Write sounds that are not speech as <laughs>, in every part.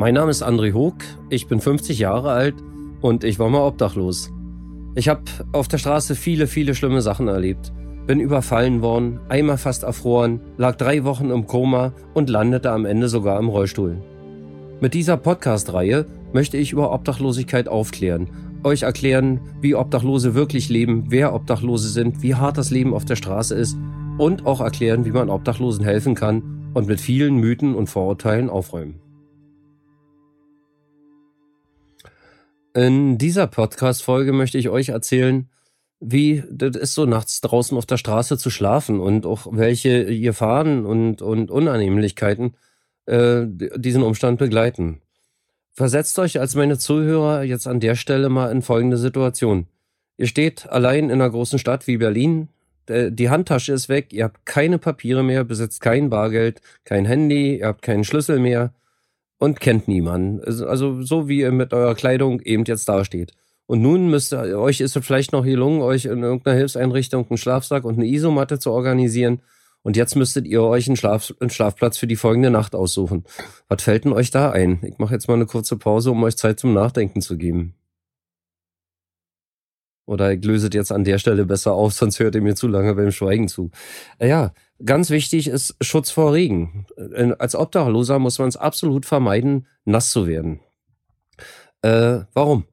Mein Name ist André Hoog, ich bin 50 Jahre alt und ich war mal obdachlos. Ich habe auf der Straße viele, viele schlimme Sachen erlebt. Bin überfallen worden, einmal fast erfroren, lag drei Wochen im Koma und landete am Ende sogar im Rollstuhl. Mit dieser Podcast-Reihe möchte ich über Obdachlosigkeit aufklären, euch erklären, wie Obdachlose wirklich leben, wer Obdachlose sind, wie hart das Leben auf der Straße ist und auch erklären, wie man Obdachlosen helfen kann und mit vielen Mythen und Vorurteilen aufräumen. In dieser Podcast-Folge möchte ich euch erzählen, wie das ist so nachts draußen auf der Straße zu schlafen und auch welche Gefahren und, und Unannehmlichkeiten äh, diesen Umstand begleiten. Versetzt euch als meine Zuhörer jetzt an der Stelle mal in folgende Situation. Ihr steht allein in einer großen Stadt wie Berlin, die Handtasche ist weg, ihr habt keine Papiere mehr, besitzt kein Bargeld, kein Handy, ihr habt keinen Schlüssel mehr, und kennt niemanden. Also so wie ihr mit eurer Kleidung eben jetzt dasteht. Und nun müsst ihr, euch ist es vielleicht noch gelungen, euch in irgendeiner Hilfseinrichtung einen Schlafsack und eine Isomatte zu organisieren. Und jetzt müsstet ihr euch einen, Schlaf, einen Schlafplatz für die folgende Nacht aussuchen. Was fällt denn euch da ein? Ich mache jetzt mal eine kurze Pause, um euch Zeit zum Nachdenken zu geben. Oder ich löse jetzt an der Stelle besser auf, sonst hört ihr mir zu lange beim Schweigen zu. Äh, ja, Ganz wichtig ist Schutz vor Regen. Äh, als Obdachloser muss man es absolut vermeiden, nass zu werden. Äh, warum?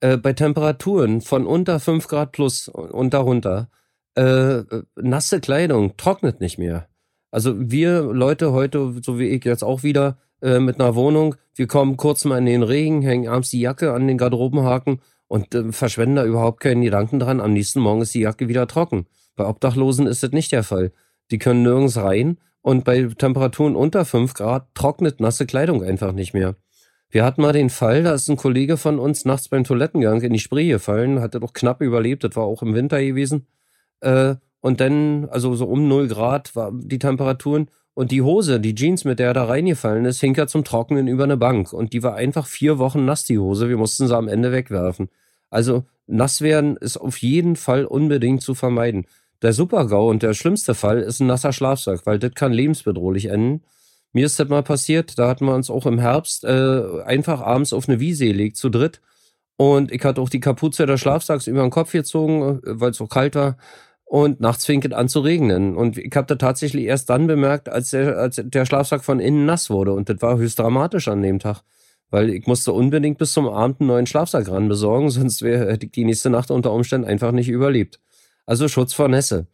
Äh, bei Temperaturen von unter 5 Grad plus und darunter, äh, nasse Kleidung trocknet nicht mehr. Also wir Leute heute, so wie ich jetzt auch wieder, äh, mit einer Wohnung, wir kommen kurz mal in den Regen, hängen abends die Jacke an den Garderobenhaken und äh, verschwenden da überhaupt keinen Gedanken dran. Am nächsten Morgen ist die Jacke wieder trocken. Bei Obdachlosen ist das nicht der Fall. Die können nirgends rein und bei Temperaturen unter 5 Grad trocknet nasse Kleidung einfach nicht mehr. Wir hatten mal den Fall, da ist ein Kollege von uns nachts beim Toilettengang in die Spree gefallen, hatte doch knapp überlebt, das war auch im Winter gewesen. Äh, und dann, also so um 0 Grad war die Temperaturen und die Hose, die Jeans, mit der er da reingefallen ist, hing ja zum Trocknen über eine Bank und die war einfach vier Wochen nass, die Hose. Wir mussten sie am Ende wegwerfen. Also nass werden ist auf jeden Fall unbedingt zu vermeiden. Der Supergau und der schlimmste Fall ist ein nasser Schlafsack, weil das kann lebensbedrohlich enden. Mir ist das mal passiert, da hatten wir uns auch im Herbst äh, einfach abends auf eine Wiese gelegt, zu dritt. Und ich hatte auch die Kapuze des Schlafsacks über den Kopf gezogen, äh, weil es so kalt war. Und nachts fing es an zu regnen. Und ich habe das tatsächlich erst dann bemerkt, als der, als der Schlafsack von innen nass wurde. Und das war höchst dramatisch an dem Tag. Weil ich musste unbedingt bis zum Abend einen neuen Schlafsack ran besorgen, <laughs> sonst wäre hätte ich die nächste Nacht unter Umständen einfach nicht überlebt also Schutz vor Nässe.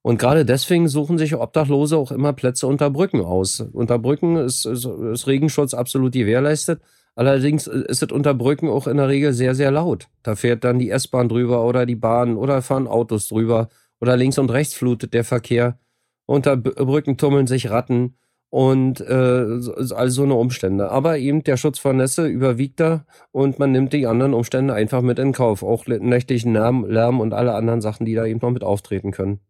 Und gerade deswegen suchen sich Obdachlose auch immer Plätze unter Brücken aus. Unter Brücken ist, ist, ist Regenschutz absolut gewährleistet. Allerdings ist es unter Brücken auch in der Regel sehr, sehr laut. Da fährt dann die S-Bahn drüber oder die Bahn oder fahren Autos drüber oder links und rechts flutet der Verkehr. Unter Brücken tummeln sich Ratten und äh, all so eine Umstände. Aber eben der Schutz vor Nässe überwiegt da und man nimmt die anderen Umstände einfach mit in Kauf. Auch nächtlichen Lärm, Lärm und alle anderen Sachen, die da eben noch mit auftreten können.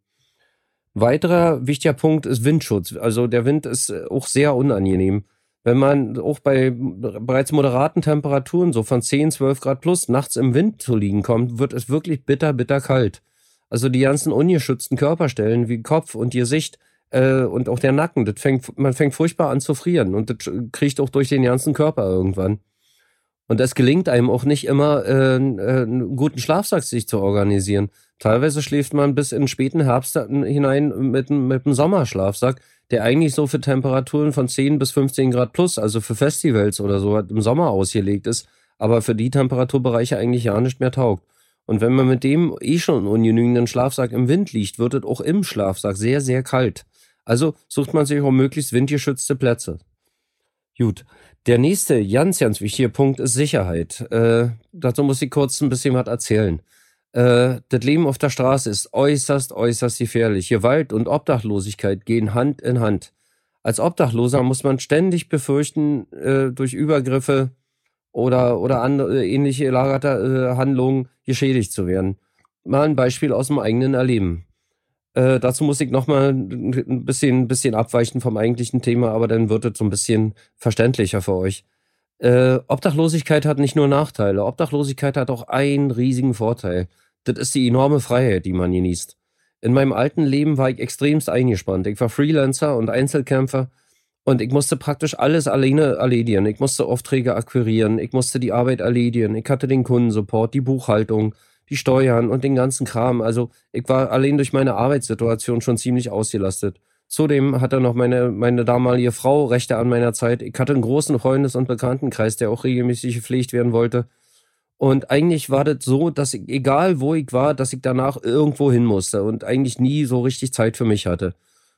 Weiterer wichtiger Punkt ist Windschutz. Also der Wind ist auch sehr unangenehm. Wenn man auch bei bereits moderaten Temperaturen, so von 10, 12 Grad plus, nachts im Wind zu liegen kommt, wird es wirklich bitter, bitter kalt. Also die ganzen ungeschützten Körperstellen wie Kopf und Gesicht, äh, und auch der Nacken, das fängt, man fängt furchtbar an zu frieren und das kriegt auch durch den ganzen Körper irgendwann. Und es gelingt einem auch nicht immer, äh, äh, einen guten Schlafsack sich zu organisieren. Teilweise schläft man bis in den späten Herbst hinein mit, mit einem Sommerschlafsack, der eigentlich so für Temperaturen von 10 bis 15 Grad plus, also für Festivals oder so, im Sommer ausgelegt ist, aber für die Temperaturbereiche eigentlich ja nicht mehr taugt. Und wenn man mit dem eh schon ungenügenden Schlafsack im Wind liegt, wird es auch im Schlafsack sehr, sehr kalt. Also sucht man sich auch möglichst windgeschützte Plätze. Gut. Der nächste ganz, ganz wichtige Punkt ist Sicherheit. Äh, dazu muss ich kurz ein bisschen was erzählen. Äh, das Leben auf der Straße ist äußerst, äußerst gefährlich. Gewalt und Obdachlosigkeit gehen Hand in Hand. Als Obdachloser muss man ständig befürchten, äh, durch Übergriffe oder, oder andere ähnliche gelagerte äh, Handlungen geschädigt zu werden. Mal ein Beispiel aus dem eigenen Erleben. Äh, dazu muss ich nochmal ein bisschen, bisschen abweichen vom eigentlichen Thema, aber dann wird es so ein bisschen verständlicher für euch. Äh, Obdachlosigkeit hat nicht nur Nachteile. Obdachlosigkeit hat auch einen riesigen Vorteil. Das ist die enorme Freiheit, die man genießt. In meinem alten Leben war ich extremst eingespannt. Ich war Freelancer und Einzelkämpfer Und ich musste praktisch alles alleine erledigen. Ich musste Aufträge akquirieren, ich musste die Arbeit erledigen, ich hatte den Kundensupport, die Buchhaltung, die Steuern und den ganzen Kram. Also ich war allein durch meine Arbeitssituation schon ziemlich ausgelastet. Zudem hatte noch meine, meine damalige Frau Rechte an meiner Zeit. Ich hatte einen großen Freundes- und Bekanntenkreis, der auch regelmäßig gepflegt werden wollte. Und eigentlich war das so, dass ich, egal wo ich war, dass ich danach irgendwo hin musste und eigentlich nie so richtig Zeit für mich hatte.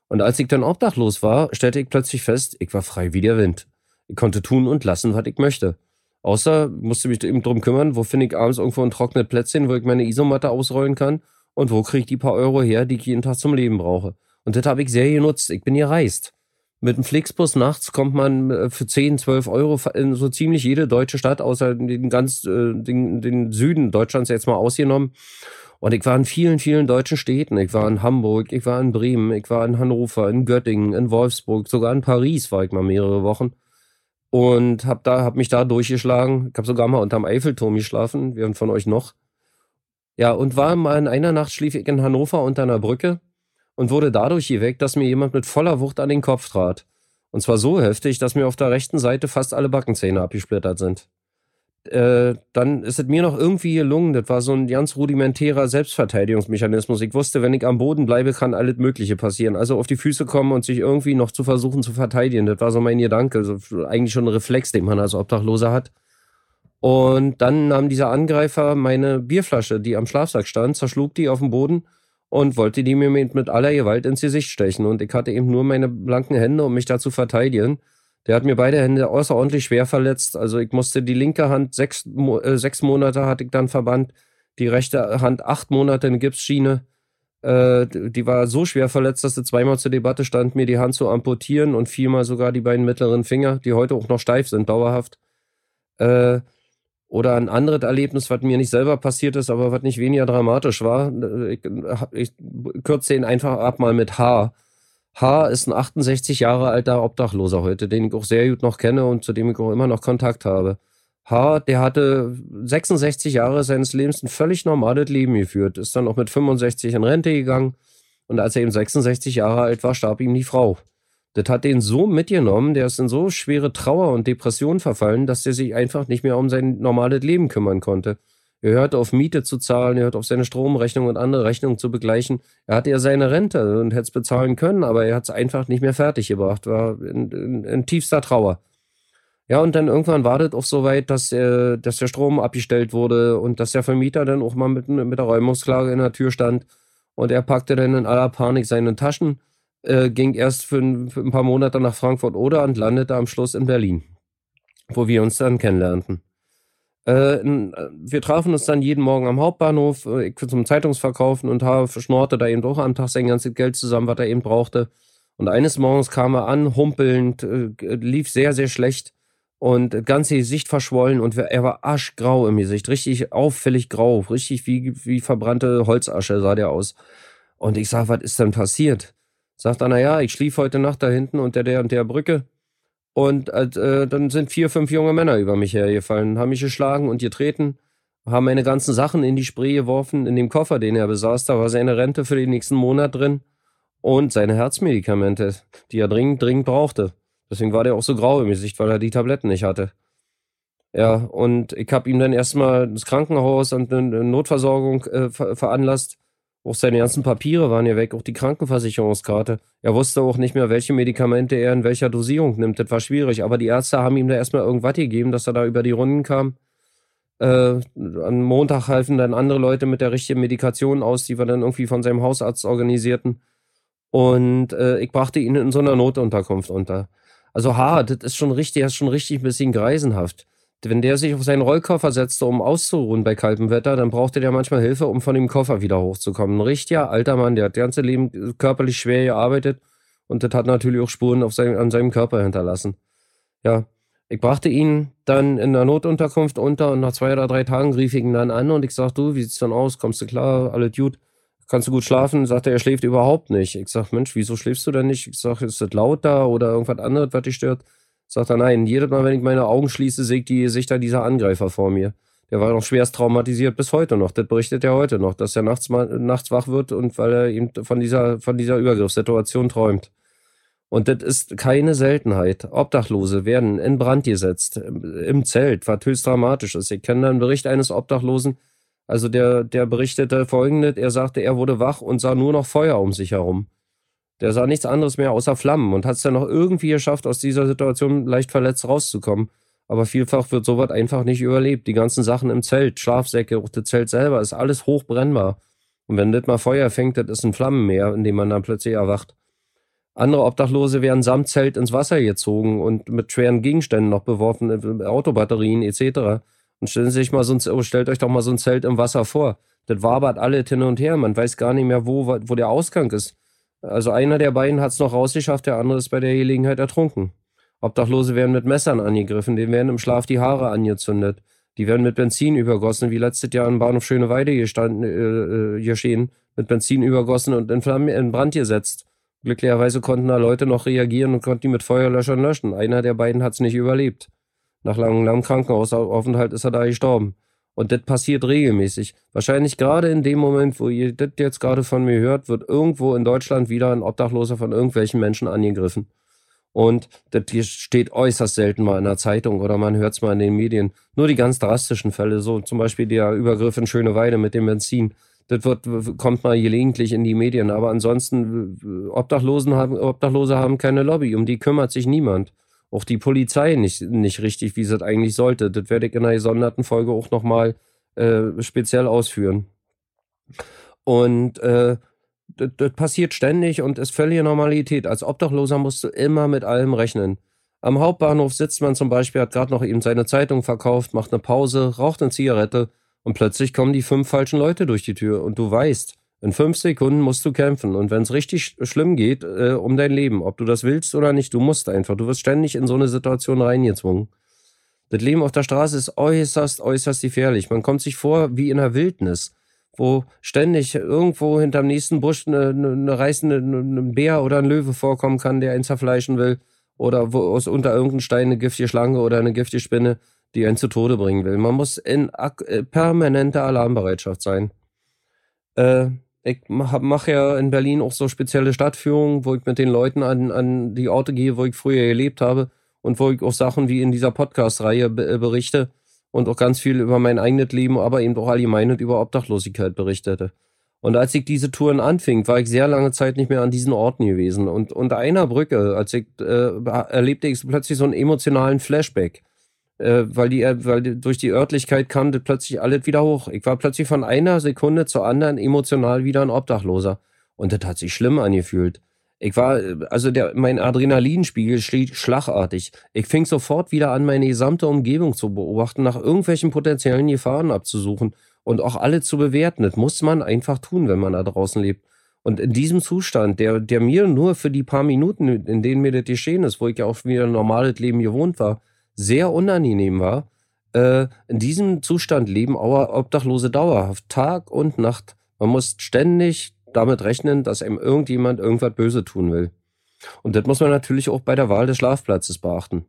Und als ich dann obdachlos war, stellte ich plötzlich fest, ich war frei wie der Wind. Ich konnte tun und lassen, was ich möchte. Außer musste mich eben drum kümmern, wo finde ich abends irgendwo ein trockenes Plätzchen, wo ich meine Isomatte ausrollen kann und wo kriege ich die paar Euro her, die ich jeden Tag zum Leben brauche. Und das habe ich sehr genutzt. Ich bin gereist. Mit dem Flixbus nachts kommt man äh, für 10, 12 Euro in so ziemlich jede deutsche Stadt, außer den ganz, äh, den, den Süden Deutschlands jetzt mal ausgenommen. Und ich war in vielen, vielen deutschen Städten. Ich war in Hamburg, ich war in Bremen, ich war in Hannover, in Göttingen, in Wolfsburg, sogar in Paris war ich mal mehrere Wochen. Und hab da, hab mich da durchgeschlagen. Ich habe sogar mal unterm Eiffelturm geschlafen, während von euch noch. Ja, und war mal in einer Nacht schlief ich in Hannover unter einer Brücke und wurde dadurch geweckt, dass mir jemand mit voller Wucht an den Kopf trat. Und zwar so heftig, dass mir auf der rechten Seite fast alle Backenzähne abgesplittert sind äh, dann ist es mir noch irgendwie gelungen. Das war so ein ganz rudimentärer Selbstverteidigungsmechanismus. Ich wusste, wenn ich am Boden bleibe, kann alles Mögliche passieren. Also auf die Füße kommen und sich irgendwie noch zu versuchen zu verteidigen. Das war so mein Gedanke. Also eigentlich schon ein Reflex, den man als Obdachloser hat. Und dann nahm dieser Angreifer meine Bierflasche, die am Schlafsack stand, zerschlug die auf den Boden und wollte die mir mit aller Gewalt ins Gesicht stechen. Und ich hatte eben nur meine blanken Hände, um mich da zu verteidigen. Der hat mir beide Hände außerordentlich schwer verletzt. Also ich musste die linke Hand sechs, äh, sechs Monate hatte ich dann verbannt, die rechte Hand acht Monate in Gipsschiene. Äh, die war so schwer verletzt, dass sie zweimal zur Debatte stand, mir die Hand zu amputieren und viermal sogar die beiden mittleren Finger, die heute auch noch steif sind, dauerhaft. Äh, oder ein anderes Erlebnis, was mir nicht selber passiert ist, aber was nicht weniger dramatisch war. Ich, ich kürze ihn einfach ab mal mit H. H. ist ein 68 Jahre alter Obdachloser heute, den ich auch sehr gut noch kenne und zu dem ich auch immer noch Kontakt habe. H., der hatte 66 Jahre seines Lebens ein völlig normales Leben geführt, ist dann auch mit 65 in Rente gegangen und als er eben 66 Jahre alt war, starb ihm die Frau. Das hat den so mitgenommen, der ist in so schwere Trauer und Depression verfallen, dass er sich einfach nicht mehr um sein normales Leben kümmern konnte. Er hörte auf Miete zu zahlen, er hörte auf seine Stromrechnung und andere Rechnungen zu begleichen. Er hatte ja seine Rente und hätte es bezahlen können, aber er hat es einfach nicht mehr fertiggebracht, war in, in, in, tiefster Trauer. Ja, und dann irgendwann war das auch so weit, dass, äh, dass der Strom abgestellt wurde und dass der Vermieter dann auch mal mit, mit der Räumungsklage in der Tür stand. Und er packte dann in aller Panik seine Taschen, äh, ging erst für ein, für ein paar Monate nach Frankfurt oder und landete am Schluss in Berlin, wo wir uns dann kennenlernten. Äh, wir trafen uns dann jeden Morgen am Hauptbahnhof, äh, zum Zeitungsverkaufen und habe schnorte da eben doch am Tag sein ganzes Geld zusammen, was er eben brauchte. Und eines Morgens kam er an, humpelnd, äh, lief sehr, sehr schlecht und ganze Gesicht verschwollen und er war aschgrau im Gesicht, richtig auffällig grau, richtig wie, wie verbrannte Holzasche sah der aus. Und ich sag, was ist denn passiert? Sagt er, naja, ich schlief heute Nacht da hinten unter der und der Brücke und äh, dann sind vier, fünf junge Männer über mich hergefallen, haben mich geschlagen und getreten, haben meine ganzen Sachen in die Spree geworfen, in dem Koffer, den er besaß. Da war seine Rente für den nächsten Monat drin und seine Herzmedikamente, die er dringend, dringend brauchte. Deswegen war der auch so grau im Gesicht, weil er die Tabletten nicht hatte. Ja, und ich habe ihm dann erstmal das Krankenhaus und eine Notversorgung äh, veranlasst. Auch seine ganzen Papiere waren ja weg, auch die Krankenversicherungskarte. Er wusste auch nicht mehr, welche Medikamente er in welcher Dosierung nimmt. Das war schwierig, aber die Ärzte haben ihm da erstmal irgendwas gegeben, dass er da über die Runden kam. Äh, am Montag halfen dann andere Leute mit der richtigen Medikation aus, die wir dann irgendwie von seinem Hausarzt organisierten. Und äh, ich brachte ihn in so einer Notunterkunft unter. Also ha, das ist schon richtig, das ist schon richtig ein bisschen greisenhaft wenn der sich auf seinen Rollkoffer setzte, um auszuruhen bei kaltem Wetter, dann brauchte der manchmal Hilfe, um von dem Koffer wieder hochzukommen. Ein richtiger alter Mann, der hat das ganze Leben körperlich schwer gearbeitet und das hat natürlich auch Spuren auf sein, an seinem Körper hinterlassen. Ja, ich brachte ihn dann in der Notunterkunft unter und nach zwei oder drei Tagen rief ich ihn dann an und ich sag, du, wie sieht's denn aus? Kommst du klar? Alles gut? Kannst du gut schlafen? Sagt er, er schläft überhaupt nicht. Ich sag, Mensch, wieso schläfst du denn nicht? Ich sag, ist das laut da oder irgendwas anderes, was dich stört? Sagt er, nein, jedes Mal, wenn ich meine Augen schließe, sieht die sich da dieser Angreifer vor mir. Der war noch schwerst traumatisiert bis heute noch. Das berichtet er heute noch, dass er nachts, mal, nachts wach wird und weil er eben von dieser, von dieser Übergriffssituation träumt. Und das ist keine Seltenheit. Obdachlose werden in Brand gesetzt, im Zelt, was höchst dramatisch ist. Ich kenne einen Bericht eines Obdachlosen, also der, der berichtete folgendes, er sagte, er wurde wach und sah nur noch Feuer um sich herum. Der sah nichts anderes mehr außer Flammen und hat es dann noch irgendwie geschafft, aus dieser Situation leicht verletzt rauszukommen. Aber vielfach wird sowas einfach nicht überlebt. Die ganzen Sachen im Zelt, Schlafsäcke, auch das Zelt selber, ist alles hochbrennbar. Und wenn das mal Feuer fängt, das ist ein Flammenmeer, in dem man dann plötzlich erwacht. Andere Obdachlose werden samt Zelt ins Wasser gezogen und mit schweren Gegenständen noch beworfen, Autobatterien etc. Und stellen sich mal so ein, oh, stellt euch doch mal so ein Zelt im Wasser vor. Das wabert alle hin und her. Man weiß gar nicht mehr, wo, wo der Ausgang ist. Also einer der beiden hat es noch rausgeschafft, der andere ist bei der Gelegenheit ertrunken. Obdachlose werden mit Messern angegriffen, denen werden im Schlaf die Haare angezündet. Die werden mit Benzin übergossen, wie letztes Jahr im Bahnhof Schöneweide gestanden, äh, äh, geschehen, mit Benzin übergossen und in, Flammen, in Brand gesetzt. Glücklicherweise konnten da Leute noch reagieren und konnten die mit Feuerlöschern löschen. Einer der beiden hat es nicht überlebt. Nach langem, langem Krankenhausaufenthalt ist er da gestorben. Und das passiert regelmäßig. Wahrscheinlich gerade in dem Moment, wo ihr das jetzt gerade von mir hört, wird irgendwo in Deutschland wieder ein Obdachloser von irgendwelchen Menschen angegriffen. Und das steht äußerst selten mal in der Zeitung oder man hört es mal in den Medien. Nur die ganz drastischen Fälle, so zum Beispiel der Übergriff in Schöneweide mit dem Benzin. Das wird, kommt mal gelegentlich in die Medien. Aber ansonsten, Obdachlosen haben, Obdachlose haben keine Lobby. Um die kümmert sich niemand. Auch die Polizei nicht, nicht richtig, wie sie das eigentlich sollte. Das werde ich in einer gesonderten Folge auch nochmal äh, speziell ausführen. Und äh, das, das passiert ständig und ist völlige Normalität. Als Obdachloser musst du immer mit allem rechnen. Am Hauptbahnhof sitzt man zum Beispiel, hat gerade noch eben seine Zeitung verkauft, macht eine Pause, raucht eine Zigarette und plötzlich kommen die fünf falschen Leute durch die Tür und du weißt, in fünf Sekunden musst du kämpfen und wenn es richtig schlimm geht, äh, um dein Leben, ob du das willst oder nicht, du musst einfach. Du wirst ständig in so eine Situation reingezwungen. Das Leben auf der Straße ist äußerst, äußerst gefährlich. Man kommt sich vor wie in der Wildnis wo ständig irgendwo hinterm nächsten Busch eine, eine, eine reißende ein Bär oder ein Löwe vorkommen kann, der einen zerfleischen will. Oder wo aus unter irgendeinem Stein eine giftige Schlange oder eine giftige Spinne, die einen zu Tode bringen will. Man muss in äh, permanenter Alarmbereitschaft sein. Äh, ich mache mach ja in Berlin auch so spezielle Stadtführungen, wo ich mit den Leuten an, an die Orte gehe, wo ich früher gelebt habe und wo ich auch Sachen wie in dieser Podcast-Reihe berichte und auch ganz viel über mein eigenes Leben, aber eben auch allgemein und über Obdachlosigkeit berichtete. Und als ich diese Touren anfing, war ich sehr lange Zeit nicht mehr an diesen Orten gewesen. Und unter einer Brücke, als ich äh, erlebte ich plötzlich so einen emotionalen Flashback. Äh, weil, die, weil die, durch die Örtlichkeit kam das plötzlich alles wieder hoch. Ich war plötzlich von einer Sekunde zur anderen emotional wieder ein Obdachloser. Und das hat sich schlimm angefühlt. Ich war, also der, mein Adrenalinspiegel stieg schlagartig. Ich fing sofort wieder an, meine gesamte Umgebung zu beobachten, nach irgendwelchen potenziellen Gefahren abzusuchen und auch alle zu bewerten. Das muss man einfach tun, wenn man da draußen lebt. Und in diesem Zustand, der, der mir nur für die paar Minuten, in denen mir das geschehen ist, wo ich ja auch wieder ein normales Leben gewohnt war, sehr unangenehm war, äh, in diesem Zustand leben Obdachlose dauerhaft, Tag und Nacht. Man muss ständig damit rechnen, dass einem irgendjemand irgendwas böse tun will. Und das muss man natürlich auch bei der Wahl des Schlafplatzes beachten.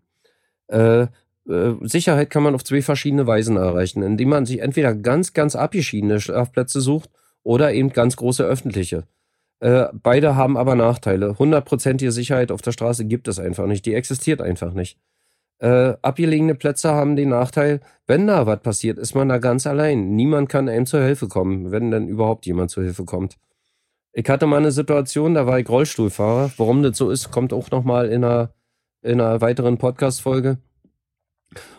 Äh, äh, Sicherheit kann man auf zwei verschiedene Weisen erreichen, indem man sich entweder ganz, ganz abgeschiedene Schlafplätze sucht oder eben ganz große öffentliche. Äh, beide haben aber Nachteile. Hundertprozentige Sicherheit auf der Straße gibt es einfach nicht. Die existiert einfach nicht. Äh, abgelegene Plätze haben den Nachteil, wenn da was passiert, ist man da ganz allein. Niemand kann einem zur Hilfe kommen, wenn denn überhaupt jemand zur Hilfe kommt. Ich hatte mal eine Situation, da war ich Rollstuhlfahrer. Warum das so ist, kommt auch nochmal in einer, in einer weiteren Podcast-Folge.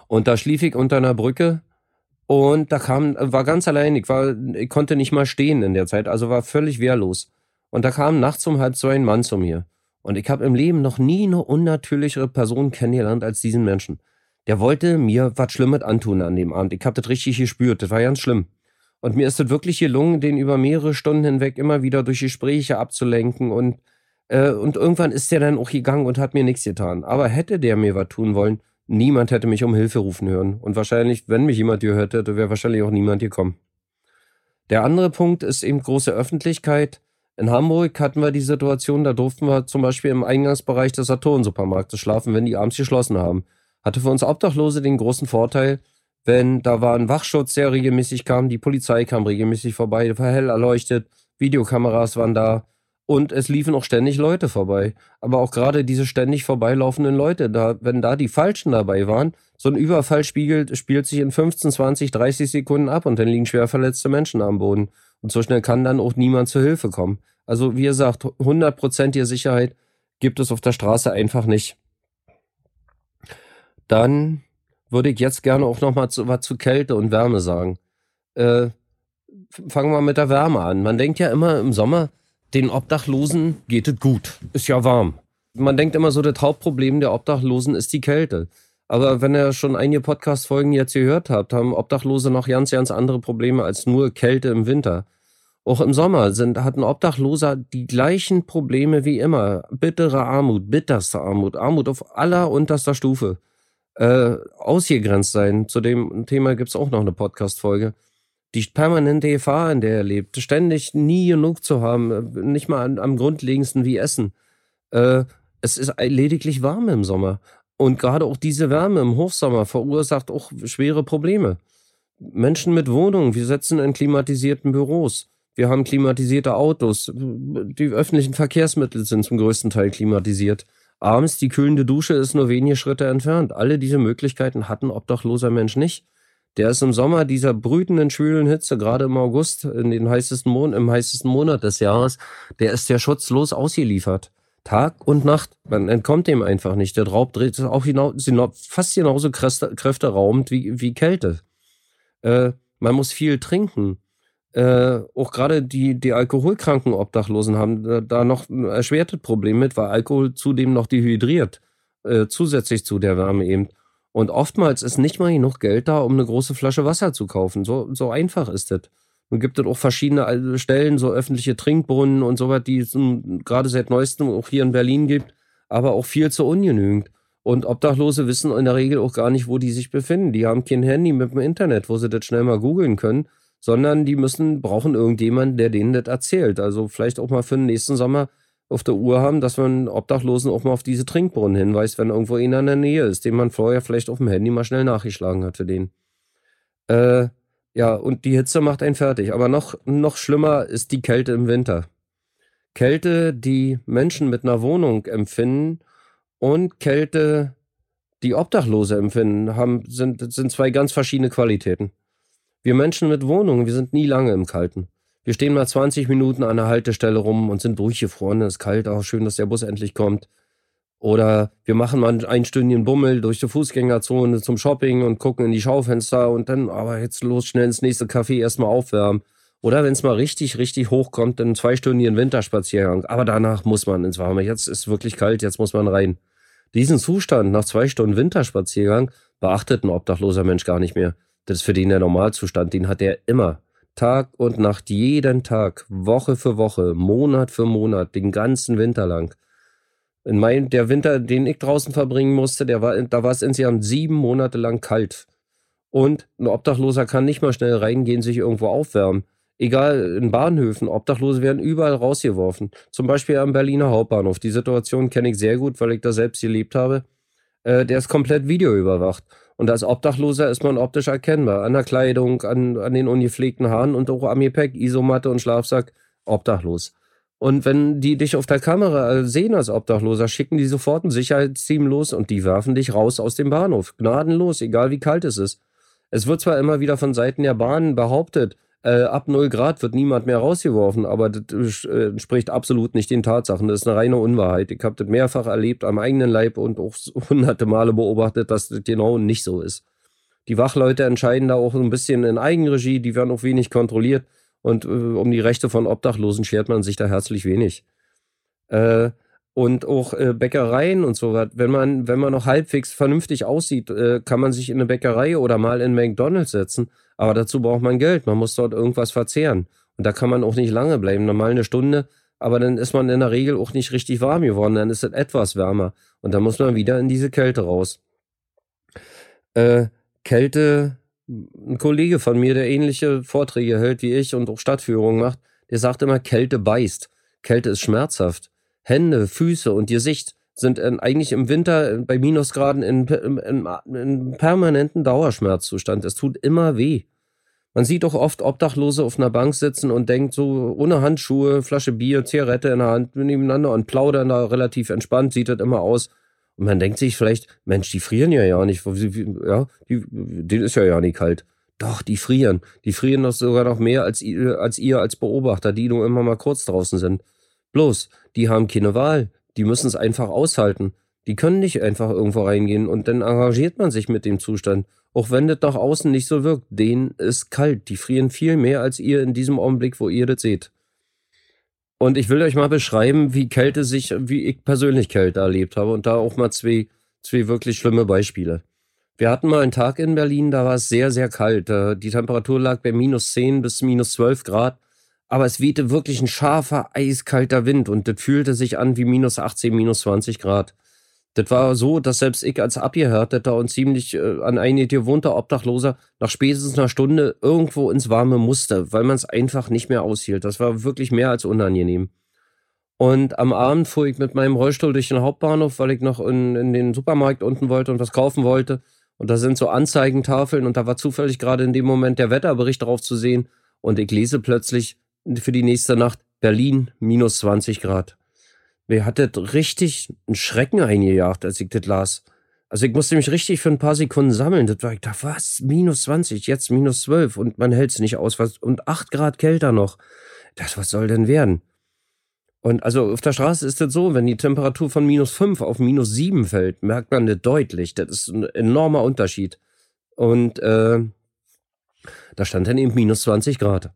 Und da schlief ich unter einer Brücke und da kam, war ganz allein, ich war, ich konnte nicht mal stehen in der Zeit, also war völlig wehrlos. Und da kam nachts um halb so ein Mann zu mir. Und ich habe im Leben noch nie eine unnatürlichere Person kennengelernt als diesen Menschen. Der wollte mir was Schlimmes antun an dem Abend. Ich habe das richtig gespürt, das war ganz schlimm. Und mir ist es wirklich gelungen, den über mehrere Stunden hinweg immer wieder durch Gespräche abzulenken und äh, und irgendwann ist der dann auch gegangen und hat mir nichts getan. Aber hätte der mir was tun wollen, niemand hätte mich um Hilfe rufen hören. Und wahrscheinlich, wenn mich jemand gehört hätte, wäre wahrscheinlich auch niemand gekommen. Der andere Punkt ist eben große Öffentlichkeit. In Hamburg hatten wir die Situation, da durften wir zum Beispiel im Eingangsbereich des Saturn-Supermarktes schlafen, wenn die abends geschlossen haben. Hatte für uns Obdachlose den großen Vorteil, wenn da war ein Wachschutz, der regelmäßig kam, die Polizei kam regelmäßig vorbei, war hell erleuchtet, Videokameras waren da und es liefen auch ständig Leute vorbei. Aber auch gerade diese ständig vorbeilaufenden Leute, da, wenn da die Falschen dabei waren, so ein Überfall spiegelt, spielt sich in 15, 20, 30 Sekunden ab und dann liegen schwer verletzte Menschen am Boden. Und so schnell kann dann auch niemand zur Hilfe kommen. Also wie gesagt, 100% Sicherheit gibt es auf der Straße einfach nicht. Dann würde ich jetzt gerne auch noch mal zu, was zu Kälte und Wärme sagen. Äh, fangen wir mit der Wärme an. Man denkt ja immer im Sommer, den Obdachlosen geht es gut. Ist ja warm. Man denkt immer so, das Hauptproblem der Obdachlosen ist die Kälte. Aber wenn ihr schon einige Podcast-Folgen jetzt gehört habt, haben Obdachlose noch ganz, ganz andere Probleme als nur Kälte im Winter. Auch im Sommer sind, hatten Obdachloser die gleichen Probleme wie immer. Bittere Armut, bitterste Armut, Armut auf aller unterster Stufe. Äh, ausgegrenzt sein. Zu dem Thema gibt's auch noch eine Podcast-Folge die permanente Gefahr, in der er lebt, ständig nie genug zu haben, nicht mal am, am grundlegendsten wie Essen. Äh, es ist lediglich warm im Sommer. Und gerade auch diese Wärme im Hochsommer verursacht auch schwere Probleme. Menschen mit Wohnungen, wir sitzen in klimatisierten Büros. Wir haben klimatisierte Autos. Die öffentlichen Verkehrsmittel sind zum größten Teil klimatisiert. Abends die kühlende Dusche ist nur wenige Schritte entfernt. Alle diese Möglichkeiten hat ein obdachloser Mensch nicht. Der ist im Sommer dieser brütenden, schwülen Hitze, gerade im August, in den heißesten Mon im heißesten Monat des Jahres, der ist ja schutzlos ausgeliefert. Tag und Nacht. Man entkommt dem einfach nicht. Der Raub dreht auch hinaus, fast genauso kräfteraubend wie, wie Kälte. Äh, man muss viel trinken. Äh, auch gerade die, die alkoholkranken Obdachlosen haben da noch ein erschwertes Problem mit, weil Alkohol zudem noch dehydriert. Äh, zusätzlich zu der Wärme eben. Und oftmals ist nicht mal genug Geld da, um eine große Flasche Wasser zu kaufen. So, so einfach ist das. Nun gibt es auch verschiedene Stellen, so öffentliche Trinkbrunnen und so was, die es gerade seit neuestem auch hier in Berlin gibt, aber auch viel zu ungenügend. Und Obdachlose wissen in der Regel auch gar nicht, wo die sich befinden. Die haben kein Handy mit dem Internet, wo sie das schnell mal googeln können, sondern die müssen, brauchen irgendjemanden, der denen das erzählt. Also vielleicht auch mal für den nächsten Sommer auf der Uhr haben, dass man Obdachlosen auch mal auf diese Trinkbrunnen hinweist, wenn irgendwo einer in der Nähe ist, den man vorher vielleicht auf dem Handy mal schnell nachgeschlagen hat für den. Äh, ja, und die Hitze macht einen fertig. Aber noch, noch schlimmer ist die Kälte im Winter. Kälte, die Menschen mit einer Wohnung empfinden und Kälte, die Obdachlose empfinden, haben, sind, sind zwei ganz verschiedene Qualitäten. Wir Menschen mit Wohnungen, wir sind nie lange im Kalten. Wir stehen mal 20 Minuten an der Haltestelle rum und sind durchgefroren. Es ist kalt, auch schön, dass der Bus endlich kommt. Oder wir machen mal einen einstündigen Bummel durch die Fußgängerzone zum Shopping und gucken in die Schaufenster und dann, aber jetzt los schnell ins nächste Café erstmal aufwärmen. Oder wenn es mal richtig, richtig hoch kommt, dann zwei Stunden Winterspaziergang. Aber danach muss man ins Warme. Jetzt ist wirklich kalt, jetzt muss man rein. Diesen Zustand nach zwei Stunden Winterspaziergang beachtet ein obdachloser Mensch gar nicht mehr. Das ist für den der Normalzustand, den hat er immer. Tag und Nacht, jeden Tag, Woche für Woche, Monat für Monat, den ganzen Winter lang. In mein, der Winter, den ich draußen verbringen musste, der war, da war es insgesamt sieben Monate lang kalt. Und ein Obdachloser kann nicht mal schnell reingehen, sich irgendwo aufwärmen. Egal, in Bahnhöfen, Obdachlose werden überall rausgeworfen. Zum Beispiel am Berliner Hauptbahnhof. Die Situation kenne ich sehr gut, weil ich da selbst gelebt habe. Äh, der ist komplett videoüberwacht. Und als Obdachloser ist man optisch erkennbar. An der Kleidung, an, an den ungepflegten Haaren und auch am Gepäck, Isomatte und Schlafsack, obdachlos. Und wenn die dich auf der Kamera sehen als Obdachloser, schicken die sofort ein Sicherheitsteam los und die werfen dich raus aus dem Bahnhof. Gnadenlos, egal wie kalt es ist. Es wird zwar immer wieder von Seiten der Bahn behauptet, äh, ab 0 Grad wird niemand mehr rausgeworfen, aber das äh, entspricht absolut nicht den Tatsachen. Das ist eine reine Unwahrheit. Ich habe das mehrfach erlebt am eigenen Leib und auch <laughs> hunderte Male beobachtet, dass das genau nicht so ist. Die Wachleute entscheiden da auch ein bisschen in Eigenregie, die werden auch wenig kontrolliert und äh, um die Rechte von Obdachlosen schert man sich da herzlich wenig. Äh, und auch äh, Bäckereien und so was. Wenn man, wenn man noch halbwegs vernünftig aussieht, äh, kann man sich in eine Bäckerei oder mal in McDonalds setzen. Aber dazu braucht man Geld. Man muss dort irgendwas verzehren. Und da kann man auch nicht lange bleiben. Normal eine Stunde. Aber dann ist man in der Regel auch nicht richtig warm geworden. Dann ist es etwas wärmer. Und dann muss man wieder in diese Kälte raus. Äh, Kälte, ein Kollege von mir, der ähnliche Vorträge hält wie ich und auch Stadtführungen macht, der sagt immer, Kälte beißt. Kälte ist schmerzhaft. Hände, Füße und Gesicht sind äh, eigentlich im Winter bei Minusgraden in, in, in, in permanenten Dauerschmerzzustand. Es tut immer weh. Man sieht doch oft Obdachlose auf einer Bank sitzen und denkt so ohne Handschuhe, Flasche Bier, Zigarette in der Hand nebeneinander und plaudern da relativ entspannt, sieht das immer aus. Und man denkt sich vielleicht, Mensch, die frieren ja ja nicht. Ja, die, denen ist ja ja nicht kalt. Doch, die frieren. Die frieren doch sogar noch mehr als ihr, als ihr als Beobachter, die nur immer mal kurz draußen sind. Bloß, die haben keine Wahl. Die müssen es einfach aushalten. Die können nicht einfach irgendwo reingehen und dann arrangiert man sich mit dem Zustand. Auch wenn das nach außen nicht so wirkt. Denen ist kalt. Die frieren viel mehr als ihr in diesem Augenblick, wo ihr das seht. Und ich will euch mal beschreiben, wie Kälte sich, wie ich persönlich Kälte erlebt habe. Und da auch mal zwei, zwei wirklich schlimme Beispiele. Wir hatten mal einen Tag in Berlin, da war es sehr, sehr kalt. Die Temperatur lag bei minus 10 bis minus 12 Grad. Aber es wehte wirklich ein scharfer, eiskalter Wind und das fühlte sich an wie minus 18, minus 20 Grad. Das war so, dass selbst ich als Abgehärteter und ziemlich äh, an eine gewohnter Obdachloser nach spätestens einer Stunde irgendwo ins Warme musste, weil man es einfach nicht mehr aushielt. Das war wirklich mehr als unangenehm. Und am Abend fuhr ich mit meinem Rollstuhl durch den Hauptbahnhof, weil ich noch in, in den Supermarkt unten wollte und was kaufen wollte. Und da sind so Anzeigentafeln und da war zufällig gerade in dem Moment der Wetterbericht drauf zu sehen. Und ich lese plötzlich für die nächste Nacht Berlin minus 20 Grad. Mir hat das richtig einen Schrecken eingejagt, als ich das las. Also ich musste mich richtig für ein paar Sekunden sammeln. Das war, ich dachte, was? Minus 20, jetzt minus 12 und man hält es nicht aus. Was, und 8 Grad kälter noch. Das, was soll denn werden? Und also auf der Straße ist das so, wenn die Temperatur von minus 5 auf minus 7 fällt, merkt man das deutlich. Das ist ein enormer Unterschied. Und äh, da stand dann eben minus 20 Grad.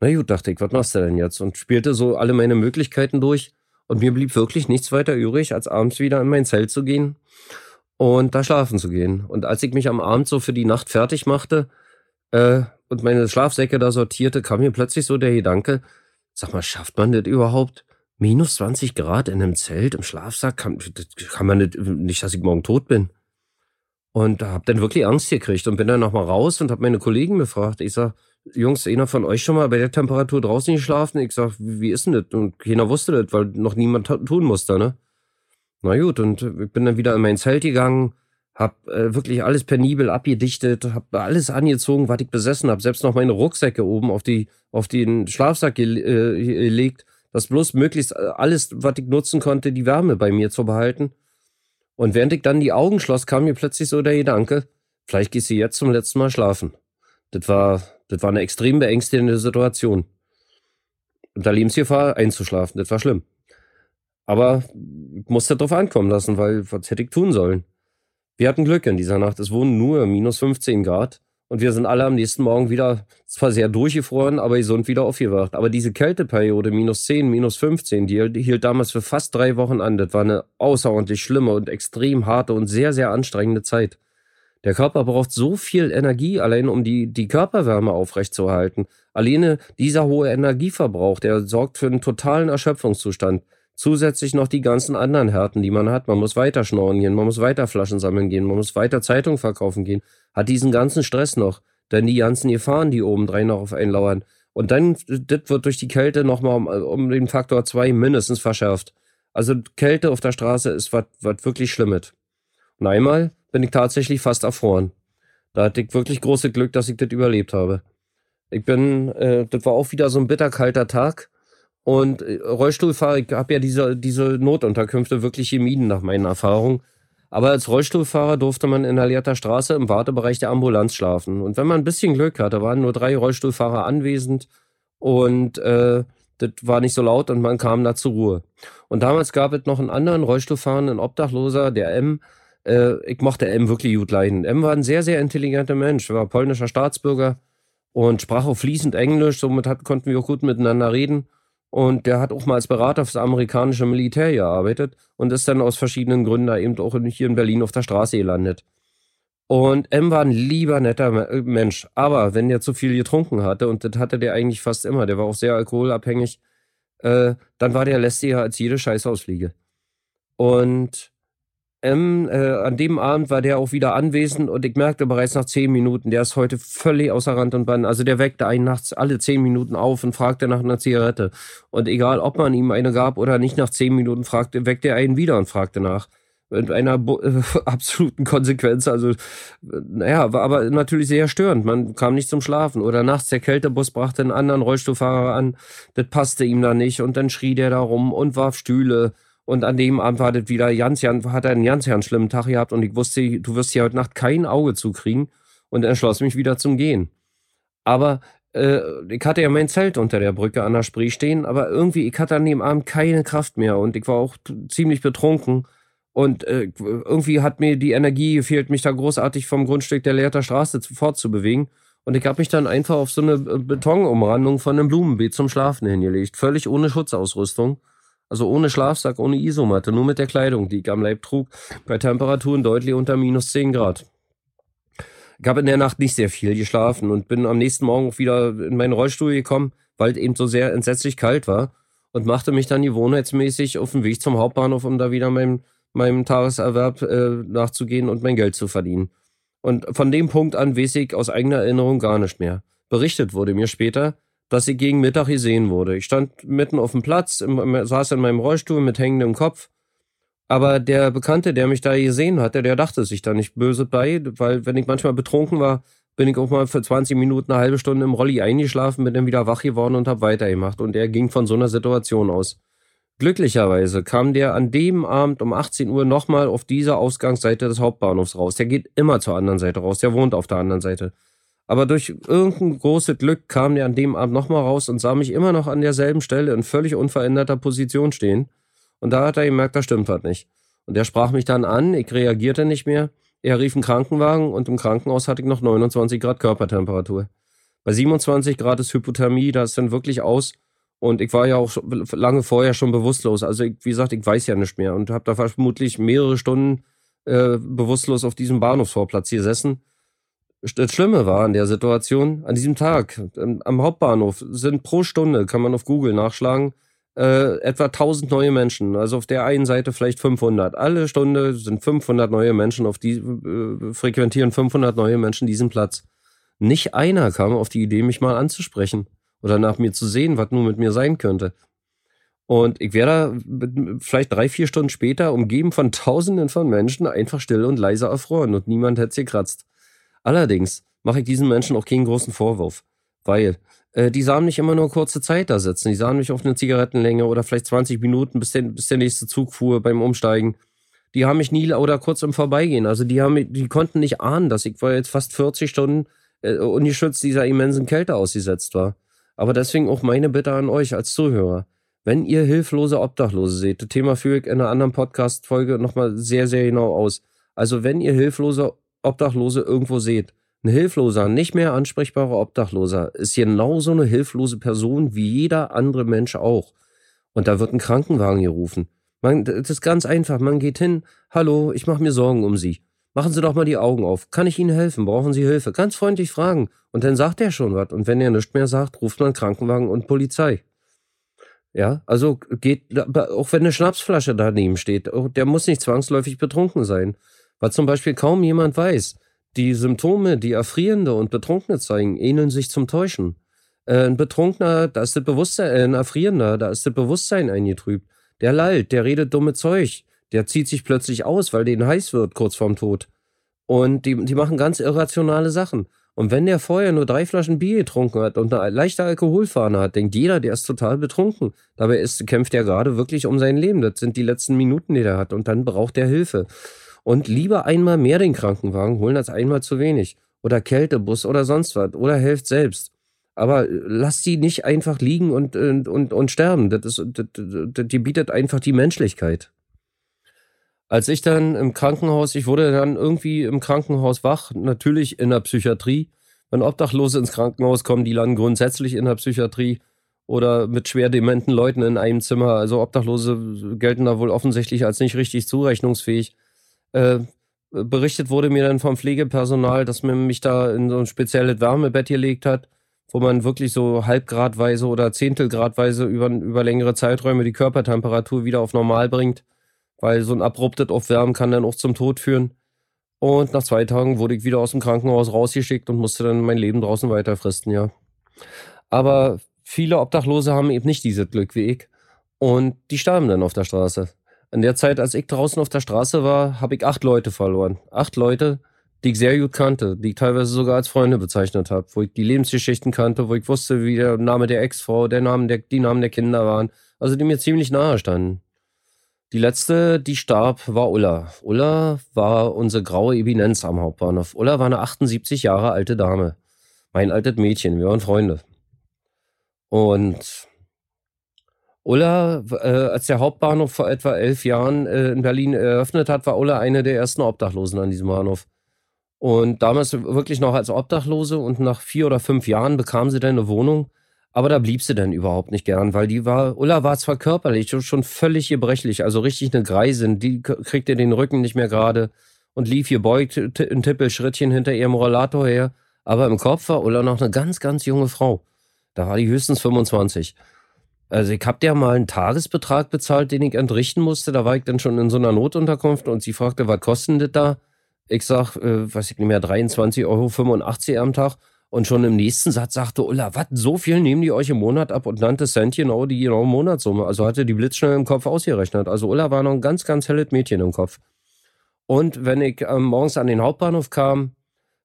Na gut, dachte ich, was machst du denn jetzt? Und spielte so alle meine Möglichkeiten durch und mir blieb wirklich nichts weiter übrig, als abends wieder in mein Zelt zu gehen und da schlafen zu gehen. Und als ich mich am Abend so für die Nacht fertig machte äh, und meine Schlafsäcke da sortierte, kam mir plötzlich so der Gedanke, sag mal, schafft man das überhaupt? Minus 20 Grad in einem Zelt, im Schlafsack, kann, kann man nicht, nicht, dass ich morgen tot bin. Und da hab dann wirklich Angst gekriegt und bin dann nochmal raus und hab meine Kollegen befragt. Ich sag, Jungs, einer von euch schon mal bei der Temperatur draußen geschlafen? Ich sag, wie ist denn das? Und keiner wusste das, weil noch niemand tun musste, ne? Na gut, und ich bin dann wieder in mein Zelt gegangen, hab äh, wirklich alles penibel abgedichtet, hab alles angezogen, was ich besessen hab, selbst noch meine Rucksäcke oben auf die auf den Schlafsack ge äh, gelegt, dass bloß möglichst äh, alles, was ich nutzen konnte, die Wärme bei mir zu behalten. Und während ich dann die Augen schloss, kam mir plötzlich so der Gedanke, vielleicht gehst du jetzt zum letzten Mal schlafen. Das war das war eine extrem beängstigende Situation. Unter Lebensgefahr einzuschlafen, das war schlimm. Aber ich musste darauf ankommen lassen, weil was hätte ich tun sollen? Wir hatten Glück in dieser Nacht. Es wurden nur minus 15 Grad und wir sind alle am nächsten Morgen wieder zwar sehr durchgefroren, aber gesund wieder aufgewacht. Aber diese Kälteperiode, minus 10, minus 15, die, die hielt damals für fast drei Wochen an. Das war eine außerordentlich schlimme und extrem harte und sehr, sehr anstrengende Zeit. Der Körper braucht so viel Energie, allein um die, die Körperwärme aufrechtzuerhalten. Alleine dieser hohe Energieverbrauch, der sorgt für einen totalen Erschöpfungszustand. Zusätzlich noch die ganzen anderen Härten, die man hat. Man muss weiter schnorren gehen, man muss weiter Flaschen sammeln gehen, man muss weiter Zeitung verkaufen gehen. Hat diesen ganzen Stress noch. Denn die ganzen Gefahren, die oben drei noch auf einen lauern. Und dann, das wird durch die Kälte nochmal um, um den Faktor zwei mindestens verschärft. Also Kälte auf der Straße ist was wirklich Schlimmes. Und einmal bin ich tatsächlich fast erfroren. Da hatte ich wirklich große Glück, dass ich das überlebt habe. Ich bin, äh, das war auch wieder so ein bitterkalter Tag. Und äh, Rollstuhlfahrer, ich habe ja diese, diese Notunterkünfte wirklich gemieden nach meinen Erfahrungen. Aber als Rollstuhlfahrer durfte man in der Straße im Wartebereich der Ambulanz schlafen. Und wenn man ein bisschen Glück hatte, waren nur drei Rollstuhlfahrer anwesend und äh, das war nicht so laut und man kam da zur Ruhe. Und damals gab es noch einen anderen Rollstuhlfahrenden Obdachloser, der M, äh, ich mochte M wirklich gut leiden. M war ein sehr, sehr intelligenter Mensch, war polnischer Staatsbürger und sprach auch fließend Englisch, somit hat, konnten wir auch gut miteinander reden. Und der hat auch mal als Berater fürs amerikanische Militär gearbeitet und ist dann aus verschiedenen Gründen eben auch hier in Berlin auf der Straße gelandet. Und M war ein lieber, netter äh, Mensch. Aber wenn der zu viel getrunken hatte, und das hatte der eigentlich fast immer, der war auch sehr alkoholabhängig, äh, dann war der lästiger als jede Scheißausfliege. Und ähm, äh, an dem Abend war der auch wieder anwesend und ich merkte bereits nach zehn Minuten, der ist heute völlig außer Rand und Band. Also der weckte einen nachts alle zehn Minuten auf und fragte nach einer Zigarette. Und egal, ob man ihm eine gab oder nicht, nach zehn Minuten fragte, weckte er einen wieder und fragte nach. mit einer äh, <laughs> absoluten Konsequenz. Also, naja, war aber natürlich sehr störend. Man kam nicht zum Schlafen. Oder nachts der Kältebus brachte einen anderen Rollstuhlfahrer an. Das passte ihm da nicht. Und dann schrie der da rum und warf Stühle. Und an dem Abend war das wieder ganz, ganz, hat er einen ganz, ganz schlimmen Tag gehabt. Und ich wusste, du wirst hier heute Nacht kein Auge zukriegen. Und entschloss mich wieder zum Gehen. Aber äh, ich hatte ja mein Zelt unter der Brücke an der Spree stehen, aber irgendwie, ich hatte an dem Abend keine Kraft mehr und ich war auch ziemlich betrunken. Und äh, irgendwie hat mir die Energie gefehlt, mich da großartig vom Grundstück der Leerter Straße fortzubewegen. Und ich habe mich dann einfach auf so eine äh, Betonumrandung von einem Blumenbeet zum Schlafen hingelegt. Völlig ohne Schutzausrüstung. Also ohne Schlafsack, ohne Isomatte, nur mit der Kleidung, die ich am Leib trug, bei Temperaturen deutlich unter minus 10 Grad. Ich habe in der Nacht nicht sehr viel geschlafen und bin am nächsten Morgen wieder in meinen Rollstuhl gekommen, weil es eben so sehr entsetzlich kalt war und machte mich dann gewohnheitsmäßig auf den Weg zum Hauptbahnhof, um da wieder meinem, meinem Tageserwerb äh, nachzugehen und mein Geld zu verdienen. Und von dem Punkt an weiß ich aus eigener Erinnerung gar nicht mehr. Berichtet wurde mir später, dass ich gegen Mittag gesehen wurde. Ich stand mitten auf dem Platz, im, saß in meinem Rollstuhl mit hängendem Kopf aber der Bekannte, der mich da gesehen hatte, der dachte sich da nicht böse bei, weil wenn ich manchmal betrunken war, bin ich auch mal für 20 Minuten, eine halbe Stunde im Rolli eingeschlafen, bin dann wieder wach geworden und habe weitergemacht. Und er ging von so einer Situation aus. Glücklicherweise kam der an dem Abend um 18 Uhr nochmal auf dieser Ausgangsseite des Hauptbahnhofs raus. Der geht immer zur anderen Seite raus, der wohnt auf der anderen Seite. Aber durch irgendein großes Glück kam der an dem Abend nochmal raus und sah mich immer noch an derselben Stelle in völlig unveränderter Position stehen. Und da hat er gemerkt, da stimmt was nicht. Und er sprach mich dann an, ich reagierte nicht mehr. Er rief einen Krankenwagen und im Krankenhaus hatte ich noch 29 Grad Körpertemperatur. Bei 27 Grad ist Hypothermie, da ist dann wirklich aus. Und ich war ja auch lange vorher schon bewusstlos. Also, ich, wie gesagt, ich weiß ja nicht mehr und habe da vermutlich mehrere Stunden äh, bewusstlos auf diesem Bahnhofsvorplatz gesessen. Das Schlimme war an der Situation, an diesem Tag ähm, am Hauptbahnhof sind pro Stunde, kann man auf Google nachschlagen, äh, etwa 1000 neue Menschen. Also auf der einen Seite vielleicht 500. Alle Stunde sind 500 neue Menschen auf die, äh, frequentieren 500 neue Menschen diesen Platz. Nicht einer kam auf die Idee, mich mal anzusprechen oder nach mir zu sehen, was nun mit mir sein könnte. Und ich wäre da vielleicht drei, vier Stunden später, umgeben von Tausenden von Menschen, einfach still und leise erfroren und niemand hätte sie kratzt. Allerdings mache ich diesen Menschen auch keinen großen Vorwurf, weil äh, die sahen mich immer nur kurze Zeit da sitzen. Die sahen mich auf eine Zigarettenlänge oder vielleicht 20 Minuten, bis der, bis der nächste Zug fuhr beim Umsteigen. Die haben mich nie oder kurz im Vorbeigehen. Also die haben, die konnten nicht ahnen, dass ich vor jetzt fast 40 Stunden äh, ungeschützt dieser immensen Kälte ausgesetzt war. Aber deswegen auch meine Bitte an euch als Zuhörer. Wenn ihr hilflose Obdachlose seht, das Thema führe ich in einer anderen Podcast-Folge nochmal sehr, sehr genau aus. Also wenn ihr hilflose Obdachlose irgendwo seht, ein hilfloser, nicht mehr ansprechbarer Obdachloser ist genauso eine hilflose Person wie jeder andere Mensch auch. Und da wird ein Krankenwagen gerufen. Man, das ist ganz einfach. Man geht hin, hallo, ich mache mir Sorgen um Sie. Machen Sie doch mal die Augen auf. Kann ich Ihnen helfen? Brauchen Sie Hilfe? Ganz freundlich fragen. Und dann sagt er schon was. Und wenn er nichts mehr sagt, ruft man Krankenwagen und Polizei. Ja, also geht, auch wenn eine Schnapsflasche daneben steht, der muss nicht zwangsläufig betrunken sein. Was zum Beispiel kaum jemand weiß. Die Symptome, die Erfrierende und Betrunkene zeigen, ähneln sich zum Täuschen. Äh, ein Betrunkener, da ist das Bewusstsein, äh, ein Erfrierender, da ist das Bewusstsein eingetrübt. Der lallt, der redet dumme Zeug, der zieht sich plötzlich aus, weil denen heiß wird kurz vorm Tod. Und die, die machen ganz irrationale Sachen. Und wenn der vorher nur drei Flaschen Bier getrunken hat und eine leichte Alkoholfahne hat, denkt jeder, der ist total betrunken. Dabei ist, kämpft er gerade wirklich um sein Leben. Das sind die letzten Minuten, die er hat. Und dann braucht er Hilfe. Und lieber einmal mehr den Krankenwagen holen als einmal zu wenig. Oder Kältebus oder sonst was. Oder helft selbst. Aber lasst sie nicht einfach liegen und, und, und, und sterben. Das ist, das, das, die bietet einfach die Menschlichkeit. Als ich dann im Krankenhaus, ich wurde dann irgendwie im Krankenhaus wach, natürlich in der Psychiatrie. Wenn Obdachlose ins Krankenhaus kommen, die landen grundsätzlich in der Psychiatrie oder mit schwer dementen Leuten in einem Zimmer. Also Obdachlose gelten da wohl offensichtlich als nicht richtig zurechnungsfähig. Äh, berichtet wurde mir dann vom Pflegepersonal, dass man mich da in so ein spezielles Wärmebett gelegt hat, wo man wirklich so halbgradweise oder zehntelgradweise über, über längere Zeiträume die Körpertemperatur wieder auf normal bringt, weil so ein abruptes Aufwärmen kann dann auch zum Tod führen. Und nach zwei Tagen wurde ich wieder aus dem Krankenhaus rausgeschickt und musste dann mein Leben draußen weiterfristen, ja. Aber viele Obdachlose haben eben nicht dieses Glück wie ich. Und die starben dann auf der Straße. In der Zeit, als ich draußen auf der Straße war, habe ich acht Leute verloren. Acht Leute, die ich sehr gut kannte, die ich teilweise sogar als Freunde bezeichnet habe, wo ich die Lebensgeschichten kannte, wo ich wusste, wie der Name der Ex-Frau, der Name der, die Namen der Kinder waren. Also die mir ziemlich nahe standen. Die letzte, die starb, war Ulla. Ulla war unsere graue Eminenz am Hauptbahnhof. Ulla war eine 78 Jahre alte Dame. Mein altes Mädchen, wir waren Freunde. Und Ulla, äh, als der Hauptbahnhof vor etwa elf Jahren äh, in Berlin eröffnet hat, war Ulla eine der ersten Obdachlosen an diesem Bahnhof. Und damals wirklich noch als Obdachlose und nach vier oder fünf Jahren bekam sie dann eine Wohnung. Aber da blieb sie dann überhaupt nicht gern, weil die war, Ulla war zwar körperlich schon völlig gebrechlich, also richtig eine Greisin, die kriegte den Rücken nicht mehr gerade und lief hier beugt ein Tippelschrittchen hinter ihrem Rollator her. Aber im Kopf war Ulla noch eine ganz, ganz junge Frau. Da war die höchstens 25. Also ich hab der mal einen Tagesbetrag bezahlt, den ich entrichten musste. Da war ich dann schon in so einer Notunterkunft und sie fragte, was kostet das da? Ich sag, äh, weiß ich nicht mehr, 23,85 Euro am Tag. Und schon im nächsten Satz sagte Ulla, was, so viel nehmen die euch im Monat ab und nannte Cent genau die genaue Monatssumme. Also hatte die blitzschnell im Kopf ausgerechnet. Also Ulla war noch ein ganz, ganz helles Mädchen im Kopf. Und wenn ich äh, morgens an den Hauptbahnhof kam,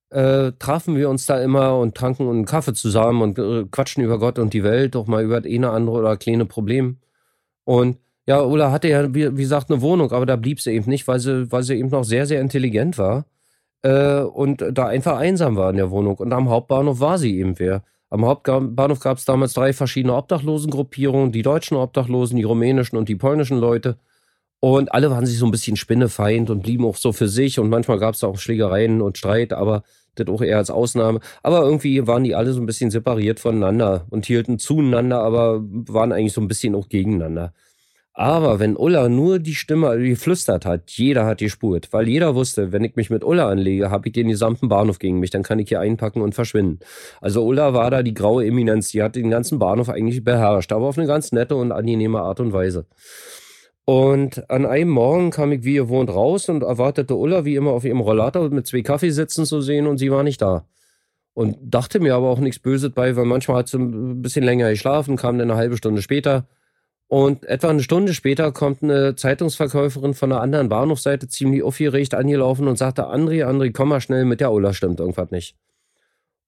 äh, trafen wir uns da immer und tranken einen Kaffee zusammen und äh, quatschen über Gott und die Welt, doch mal über das eine andere oder kleine Problem. Und ja, Ulla hatte ja, wie, wie gesagt, eine Wohnung, aber da blieb sie eben nicht, weil sie, weil sie eben noch sehr, sehr intelligent war äh, und da einfach einsam war in der Wohnung. Und am Hauptbahnhof war sie eben wer. Am Hauptbahnhof gab es damals drei verschiedene Obdachlosengruppierungen, die deutschen Obdachlosen, die rumänischen und die polnischen Leute. Und alle waren sich so ein bisschen spinnefeind und blieben auch so für sich. Und manchmal gab es auch Schlägereien und Streit, aber das auch eher als Ausnahme. Aber irgendwie waren die alle so ein bisschen separiert voneinander und hielten zueinander, aber waren eigentlich so ein bisschen auch gegeneinander. Aber wenn Ulla nur die Stimme geflüstert hat, jeder hat die gespurt, weil jeder wusste, wenn ich mich mit Ulla anlege, habe ich den gesamten Bahnhof gegen mich, dann kann ich hier einpacken und verschwinden. Also Ulla war da die graue Eminenz, die hat den ganzen Bahnhof eigentlich beherrscht, aber auf eine ganz nette und angenehme Art und Weise. Und an einem Morgen kam ich wie gewohnt raus und erwartete Ulla wie immer auf ihrem Rollator mit zwei Kaffee sitzen zu sehen und sie war nicht da. Und dachte mir aber auch nichts Böses bei, weil manchmal hat sie ein bisschen länger geschlafen, kam dann eine halbe Stunde später und etwa eine Stunde später kommt eine Zeitungsverkäuferin von einer anderen Bahnhofseite ziemlich aufgeregt angelaufen und sagte, André, André, komm mal schnell mit der Ulla, stimmt irgendwas nicht.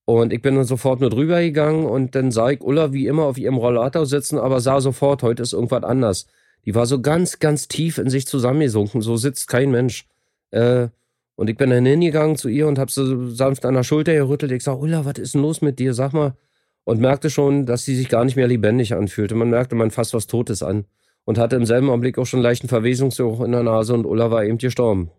Und ich bin dann sofort nur drüber gegangen und dann sah ich Ulla wie immer auf ihrem Rollator sitzen, aber sah sofort, heute ist irgendwas anders. Die war so ganz, ganz tief in sich zusammengesunken, so sitzt kein Mensch. Äh, und ich bin dann hingegangen zu ihr und hab sie sanft an der Schulter gerüttelt. Ich sag, Ulla, was ist denn los mit dir? Sag mal, und merkte schon, dass sie sich gar nicht mehr lebendig anfühlte. Man merkte man fast was Totes an und hatte im selben Augenblick auch schon leichten Verwesungsgeruch in der Nase und Ulla war eben gestorben.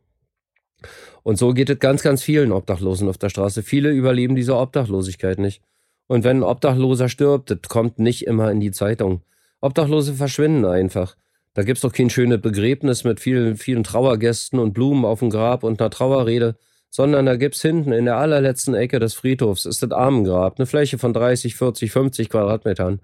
Und so geht es ganz, ganz vielen Obdachlosen auf der Straße. Viele überleben diese Obdachlosigkeit nicht. Und wenn ein Obdachloser stirbt, das kommt nicht immer in die Zeitung. Obdachlose verschwinden einfach. Da gibt's doch kein schönes Begräbnis mit vielen, vielen Trauergästen und Blumen auf dem Grab und einer Trauerrede sondern da gibt's hinten in der allerletzten Ecke des Friedhofs ist das Armengrab, eine Fläche von 30, 40, 50 Quadratmetern.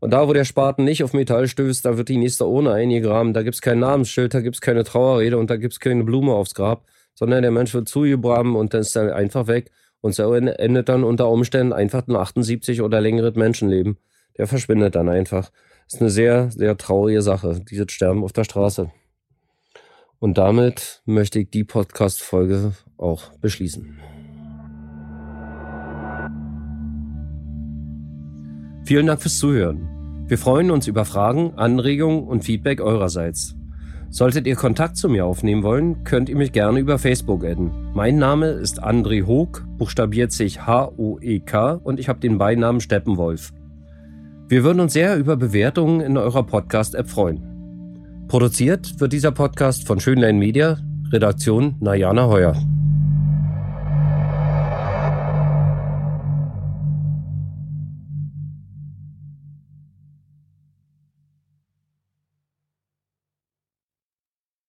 Und da, wo der Spaten nicht auf Metall stößt, da wird die nächste Urne eingegraben. Da gibt's kein Namensschild, da gibt's keine Trauerrede und da gibt's keine Blume aufs Grab, sondern der Mensch wird zugebraben und dann ist er einfach weg. Und so endet dann unter Umständen einfach ein 78 oder längeres Menschenleben. Der verschwindet dann einfach. Ist eine sehr, sehr traurige Sache, dieses Sterben auf der Straße. Und damit möchte ich die Podcast-Folge auch beschließen. Vielen Dank fürs Zuhören. Wir freuen uns über Fragen, Anregungen und Feedback eurerseits. Solltet ihr Kontakt zu mir aufnehmen wollen, könnt ihr mich gerne über Facebook adden. Mein Name ist André Hoog, buchstabiert sich H-O-E-K und ich habe den Beinamen Steppenwolf. Wir würden uns sehr über Bewertungen in eurer Podcast-App freuen. Produziert wird dieser Podcast von Schönlein Media, Redaktion Najana Heuer.